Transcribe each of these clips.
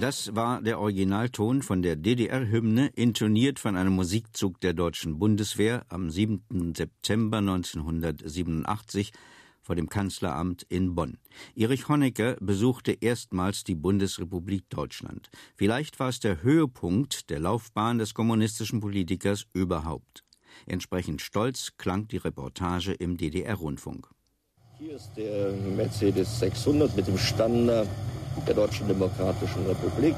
Das war der Originalton von der DDR-Hymne, intoniert von einem Musikzug der deutschen Bundeswehr am 7. September 1987 vor dem Kanzleramt in Bonn. Erich Honecker besuchte erstmals die Bundesrepublik Deutschland. Vielleicht war es der Höhepunkt der Laufbahn des kommunistischen Politikers überhaupt. Entsprechend stolz klang die Reportage im DDR-Rundfunk. Hier ist der Mercedes 600 mit dem Standard der Deutschen Demokratischen Republik.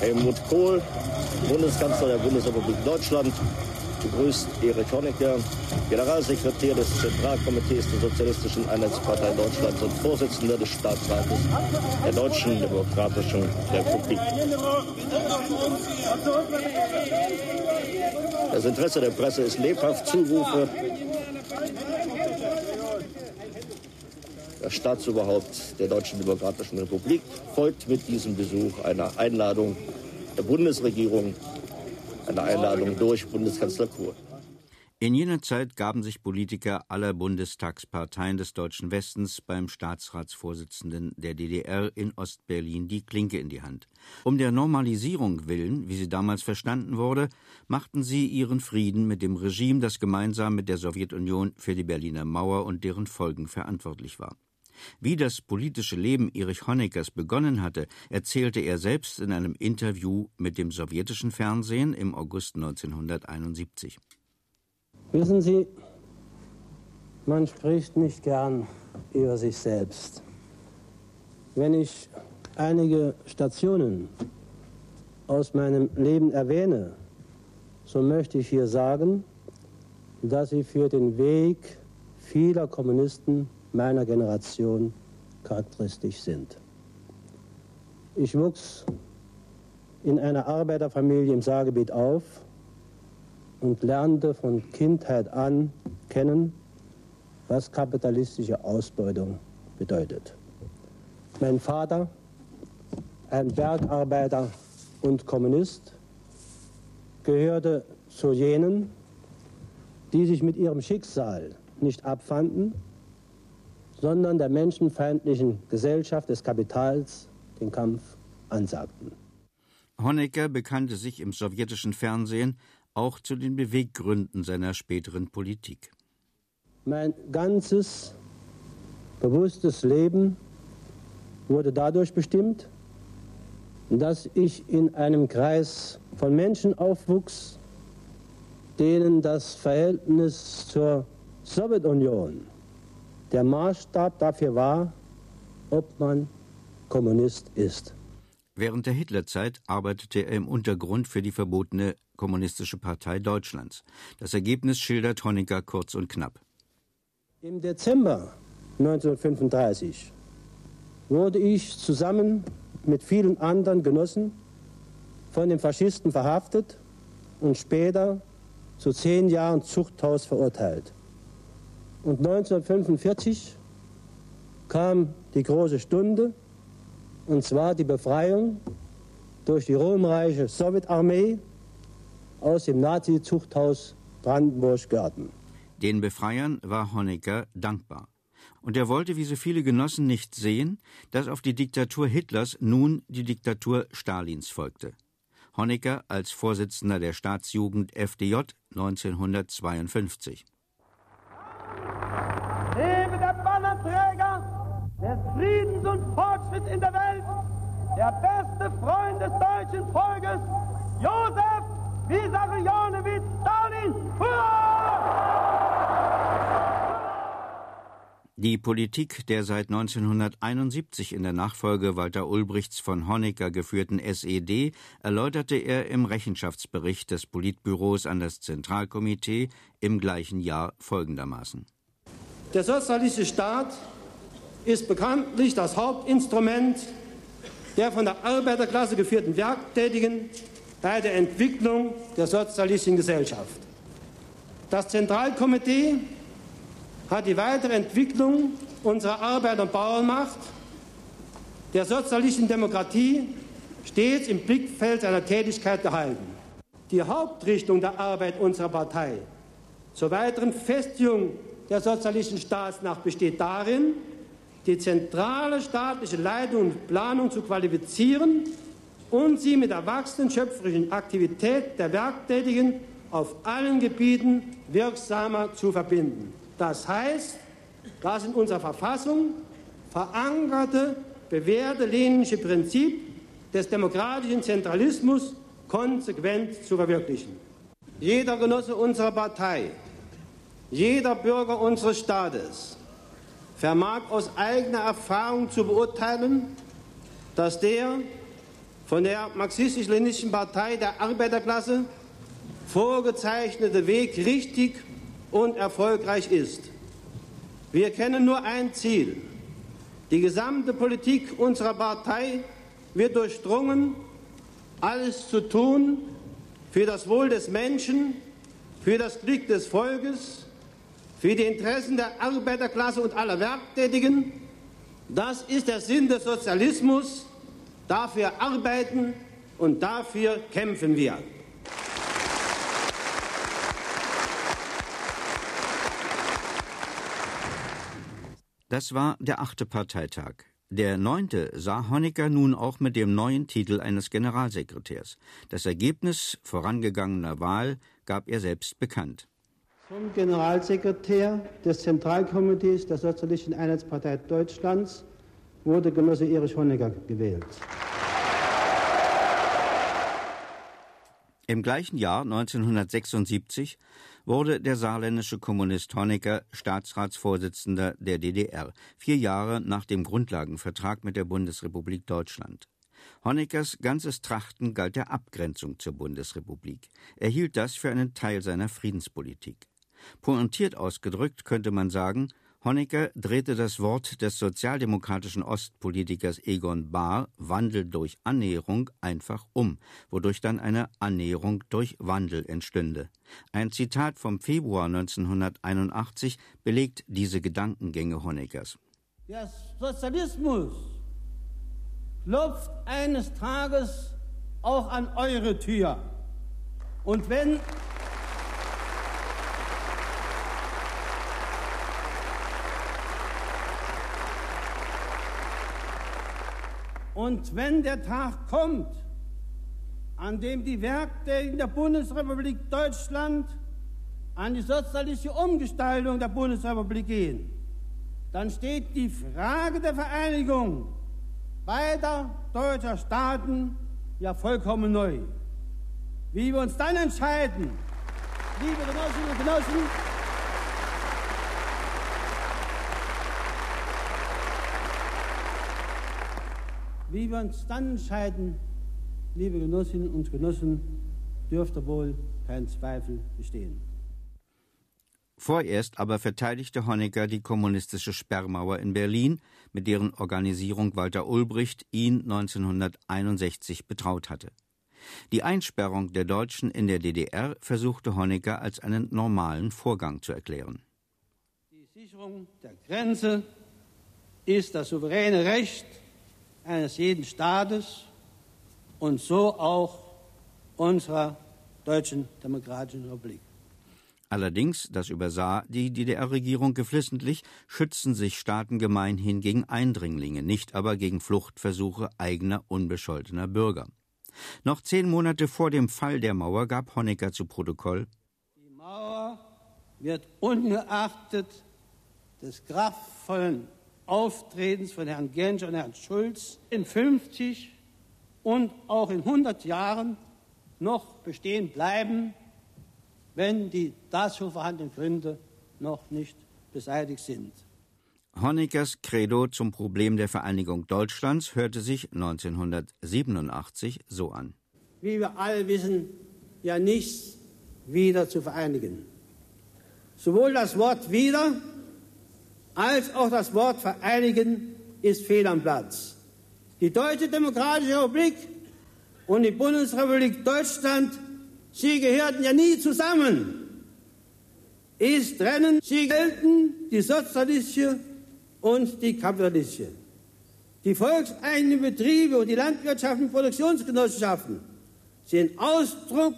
Helmut Kohl, Bundeskanzler der Bundesrepublik Deutschland, begrüßt Erich Honecker, Generalsekretär des Zentralkomitees der Sozialistischen Einheitspartei Deutschlands und Vorsitzender des Staatsrates der Deutschen Demokratischen Republik. Das Interesse der Presse ist lebhaft. Zurufe das Staatsoberhaupt der Deutschen Demokratischen Republik folgt mit diesem Besuch einer Einladung der Bundesregierung, einer Einladung durch Bundeskanzler Kohl. In jener Zeit gaben sich Politiker aller Bundestagsparteien des Deutschen Westens beim Staatsratsvorsitzenden der DDR in Ostberlin die Klinke in die Hand. Um der Normalisierung willen, wie sie damals verstanden wurde, machten sie ihren Frieden mit dem Regime, das gemeinsam mit der Sowjetunion für die Berliner Mauer und deren Folgen verantwortlich war. Wie das politische Leben Erich Honeckers begonnen hatte, erzählte er selbst in einem Interview mit dem sowjetischen Fernsehen im August 1971. Wissen Sie, man spricht nicht gern über sich selbst. Wenn ich einige Stationen aus meinem Leben erwähne, so möchte ich hier sagen, dass sie für den Weg vieler Kommunisten meiner Generation charakteristisch sind. Ich wuchs in einer Arbeiterfamilie im Saargebiet auf und lernte von Kindheit an kennen, was kapitalistische Ausbeutung bedeutet. Mein Vater, ein Bergarbeiter und Kommunist, gehörte zu jenen, die sich mit ihrem Schicksal nicht abfanden sondern der menschenfeindlichen Gesellschaft des Kapitals den Kampf ansagten. Honecker bekannte sich im sowjetischen Fernsehen auch zu den Beweggründen seiner späteren Politik. Mein ganzes bewusstes Leben wurde dadurch bestimmt, dass ich in einem Kreis von Menschen aufwuchs, denen das Verhältnis zur Sowjetunion der Maßstab dafür war, ob man Kommunist ist. Während der Hitlerzeit arbeitete er im Untergrund für die verbotene Kommunistische Partei Deutschlands. Das Ergebnis schildert Honecker kurz und knapp. Im Dezember 1935 wurde ich zusammen mit vielen anderen Genossen von den Faschisten verhaftet und später zu zehn Jahren Zuchthaus verurteilt. Und 1945 kam die große Stunde, und zwar die Befreiung durch die ruhmreiche Sowjetarmee aus dem Nazi-Zuchthaus Brandenburg-Görten. Den Befreiern war Honecker dankbar. Und er wollte, wie so viele Genossen, nicht sehen, dass auf die Diktatur Hitlers nun die Diktatur Stalins folgte. Honecker als Vorsitzender der Staatsjugend FDJ 1952. Fortschritts in der Welt, der beste Freund des deutschen Volkes, Josef Vissarionowitsch Stalin. Die Politik der seit 1971 in der Nachfolge Walter Ulbrichts von Honecker geführten SED erläuterte er im Rechenschaftsbericht des Politbüros an das Zentralkomitee im gleichen Jahr folgendermaßen. Der sozialistische Staat ist bekanntlich das Hauptinstrument der von der Arbeiterklasse geführten Werktätigen bei der Entwicklung der sozialistischen Gesellschaft. Das Zentralkomitee hat die weitere Entwicklung unserer Arbeiter- und Bauernmacht, der sozialistischen Demokratie, stets im Blickfeld seiner Tätigkeit gehalten. Die Hauptrichtung der Arbeit unserer Partei zur weiteren Festigung der sozialistischen Staatsmacht besteht darin, die zentrale staatliche Leitung und Planung zu qualifizieren und sie mit der wachsenden schöpferischen Aktivität der Werktätigen auf allen Gebieten wirksamer zu verbinden. Das heißt, das in unserer Verfassung verankerte, bewährte leninische Prinzip des demokratischen Zentralismus konsequent zu verwirklichen. Jeder Genosse unserer Partei, jeder Bürger unseres Staates vermag aus eigener Erfahrung zu beurteilen, dass der von der marxistisch-leninischen Partei der Arbeiterklasse vorgezeichnete Weg richtig und erfolgreich ist. Wir kennen nur ein Ziel. Die gesamte Politik unserer Partei wird durchdrungen, alles zu tun für das Wohl des Menschen, für das Glück des Volkes, für die Interessen der Arbeiterklasse und aller Werktätigen. Das ist der Sinn des Sozialismus. Dafür arbeiten und dafür kämpfen wir. Das war der achte Parteitag. Der neunte sah Honecker nun auch mit dem neuen Titel eines Generalsekretärs. Das Ergebnis vorangegangener Wahl gab er selbst bekannt. Zum Generalsekretär des Zentralkomitees der Sozialistischen Einheitspartei Deutschlands wurde Genosse Erich Honecker gewählt. Im gleichen Jahr 1976 wurde der saarländische Kommunist Honecker Staatsratsvorsitzender der DDR, vier Jahre nach dem Grundlagenvertrag mit der Bundesrepublik Deutschland. Honeckers ganzes Trachten galt der Abgrenzung zur Bundesrepublik. Er hielt das für einen Teil seiner Friedenspolitik. Pointiert ausgedrückt könnte man sagen, Honecker drehte das Wort des sozialdemokratischen Ostpolitikers Egon Bahr Wandel durch Annäherung einfach um, wodurch dann eine Annäherung durch Wandel entstünde. Ein Zitat vom Februar 1981 belegt diese Gedankengänge Honeckers. Der Sozialismus klopft eines Tages auch an eure Tür. Und wenn Und wenn der Tag kommt, an dem die Werktätigen der Bundesrepublik Deutschland an die sozialistische Umgestaltung der Bundesrepublik gehen, dann steht die Frage der Vereinigung beider deutscher Staaten ja vollkommen neu. Wie wir uns dann entscheiden, liebe Genossinnen und Genossen, Wie wir uns dann entscheiden, liebe Genossinnen und Genossen, dürfte wohl kein Zweifel bestehen. Vorerst aber verteidigte Honecker die kommunistische Sperrmauer in Berlin, mit deren Organisierung Walter Ulbricht ihn 1961 betraut hatte. Die Einsperrung der Deutschen in der DDR versuchte Honecker als einen normalen Vorgang zu erklären. Die Sicherung der Grenze ist das souveräne Recht eines jeden Staates und so auch unserer Deutschen Demokratischen Republik. Allerdings, das übersah die DDR-Regierung geflissentlich, schützen sich Staaten gemeinhin gegen Eindringlinge, nicht aber gegen Fluchtversuche eigener unbescholtener Bürger. Noch zehn Monate vor dem Fall der Mauer gab Honecker zu Protokoll Die Mauer wird ungeachtet des kraftvollen Auftretens von Herrn Genscher und Herrn Schulz in 50 und auch in 100 Jahren noch bestehen bleiben, wenn die dazu vorhandenen Gründe noch nicht beseitigt sind. Honeckers Credo zum Problem der Vereinigung Deutschlands hörte sich 1987 so an. Wie wir alle wissen, ja nichts wieder zu vereinigen. Sowohl das Wort wieder als auch das Wort vereinigen ist fehl am Platz. Die Deutsche Demokratische Republik und die Bundesrepublik Deutschland, sie gehörten ja nie zusammen. Es trennen, sie gelten die sozialistische und die kapitalistische. Die volkseigenen Betriebe und die landwirtschaftlichen Produktionsgenossenschaften sind Ausdruck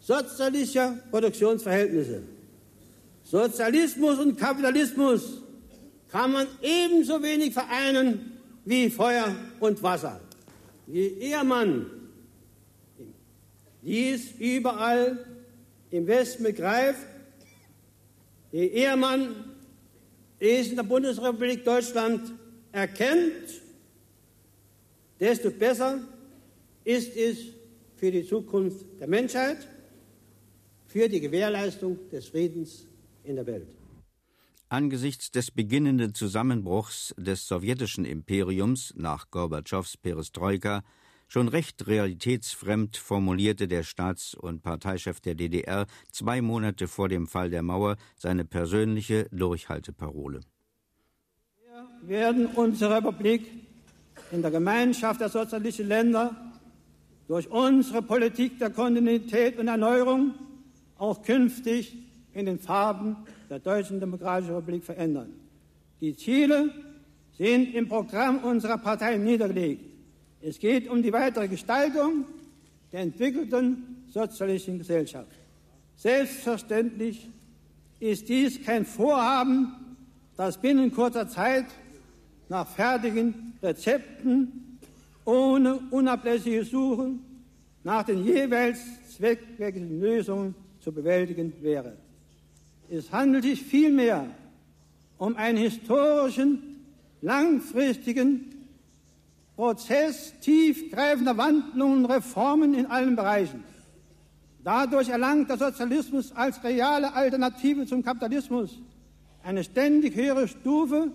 sozialistischer Produktionsverhältnisse. Sozialismus und Kapitalismus kann man ebenso wenig vereinen wie Feuer und Wasser. Je eher man dies überall im Westen begreift, je eher man es in der Bundesrepublik Deutschland erkennt, desto besser ist es für die Zukunft der Menschheit, für die Gewährleistung des Friedens in der Welt. Angesichts des beginnenden Zusammenbruchs des sowjetischen Imperiums nach Gorbatschows Perestroika schon recht realitätsfremd formulierte der Staats- und Parteichef der DDR zwei Monate vor dem Fall der Mauer seine persönliche Durchhalteparole. Wir werden unsere Republik in der Gemeinschaft der sozialistischen Länder durch unsere Politik der Kontinuität und Erneuerung auch künftig in den Farben der Deutschen Demokratischen Republik verändern. Die Ziele sind im Programm unserer Partei niedergelegt. Es geht um die weitere Gestaltung der entwickelten sozialistischen Gesellschaft. Selbstverständlich ist dies kein Vorhaben, das binnen kurzer Zeit nach fertigen Rezepten ohne unablässiges Suchen nach den jeweils zweckmäßigen Lösungen zu bewältigen wäre. Es handelt sich vielmehr um einen historischen, langfristigen Prozess tiefgreifender Wandlungen und Reformen in allen Bereichen. Dadurch erlangt der Sozialismus als reale Alternative zum Kapitalismus eine ständig höhere Stufe,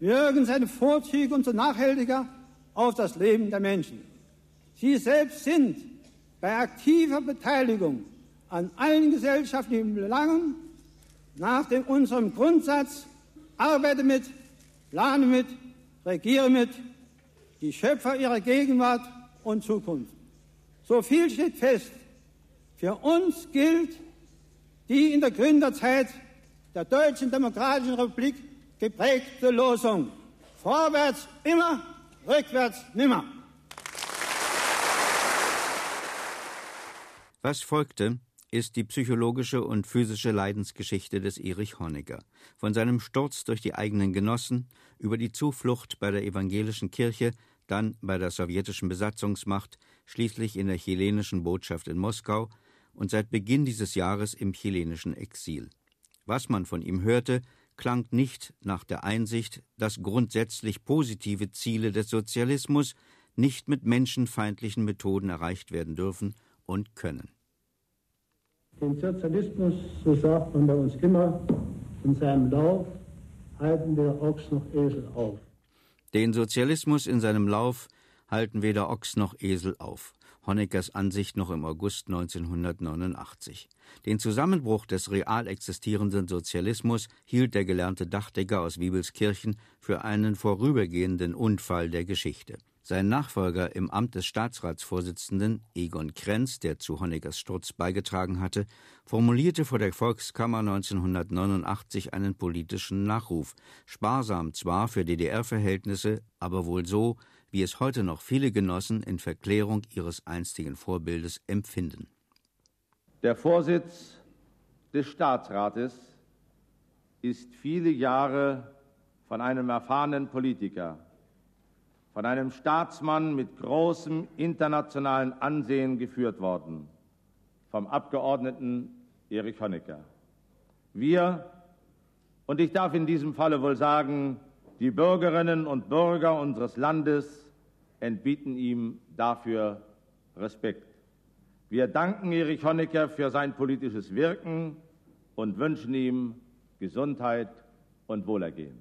wirken seine Vorzüge umso nachhaltiger auf das Leben der Menschen. Sie selbst sind bei aktiver Beteiligung an allen gesellschaftlichen Belangen nach dem, unserem Grundsatz, arbeite mit, plane mit, regiere mit, die Schöpfer ihrer Gegenwart und Zukunft. So viel steht fest. Für uns gilt die in der Gründerzeit der Deutschen Demokratischen Republik geprägte Losung. Vorwärts immer, rückwärts nimmer. Was folgte, ist die psychologische und physische Leidensgeschichte des Erich Honecker. Von seinem Sturz durch die eigenen Genossen, über die Zuflucht bei der evangelischen Kirche, dann bei der sowjetischen Besatzungsmacht, schließlich in der chilenischen Botschaft in Moskau und seit Beginn dieses Jahres im chilenischen Exil. Was man von ihm hörte, klang nicht nach der Einsicht, dass grundsätzlich positive Ziele des Sozialismus nicht mit menschenfeindlichen Methoden erreicht werden dürfen und können. Den Sozialismus, so sagt man bei uns immer, in seinem Lauf halten weder Ochs noch Esel auf. Den Sozialismus in seinem Lauf halten weder Ochs noch Esel auf. Honeckers Ansicht noch im August 1989. Den Zusammenbruch des real existierenden Sozialismus hielt der gelernte Dachdecker aus Wiebelskirchen für einen vorübergehenden Unfall der Geschichte. Sein Nachfolger im Amt des Staatsratsvorsitzenden, Egon Krenz, der zu Honeckers Sturz beigetragen hatte, formulierte vor der Volkskammer 1989 einen politischen Nachruf, sparsam zwar für DDR-Verhältnisse, aber wohl so, wie es heute noch viele Genossen in Verklärung ihres einstigen Vorbildes empfinden. Der Vorsitz des Staatsrates ist viele Jahre von einem erfahrenen Politiker von einem Staatsmann mit großem internationalen Ansehen geführt worden, vom Abgeordneten Erich Honecker. Wir, und ich darf in diesem Falle wohl sagen, die Bürgerinnen und Bürger unseres Landes entbieten ihm dafür Respekt. Wir danken Erich Honecker für sein politisches Wirken und wünschen ihm Gesundheit und Wohlergehen.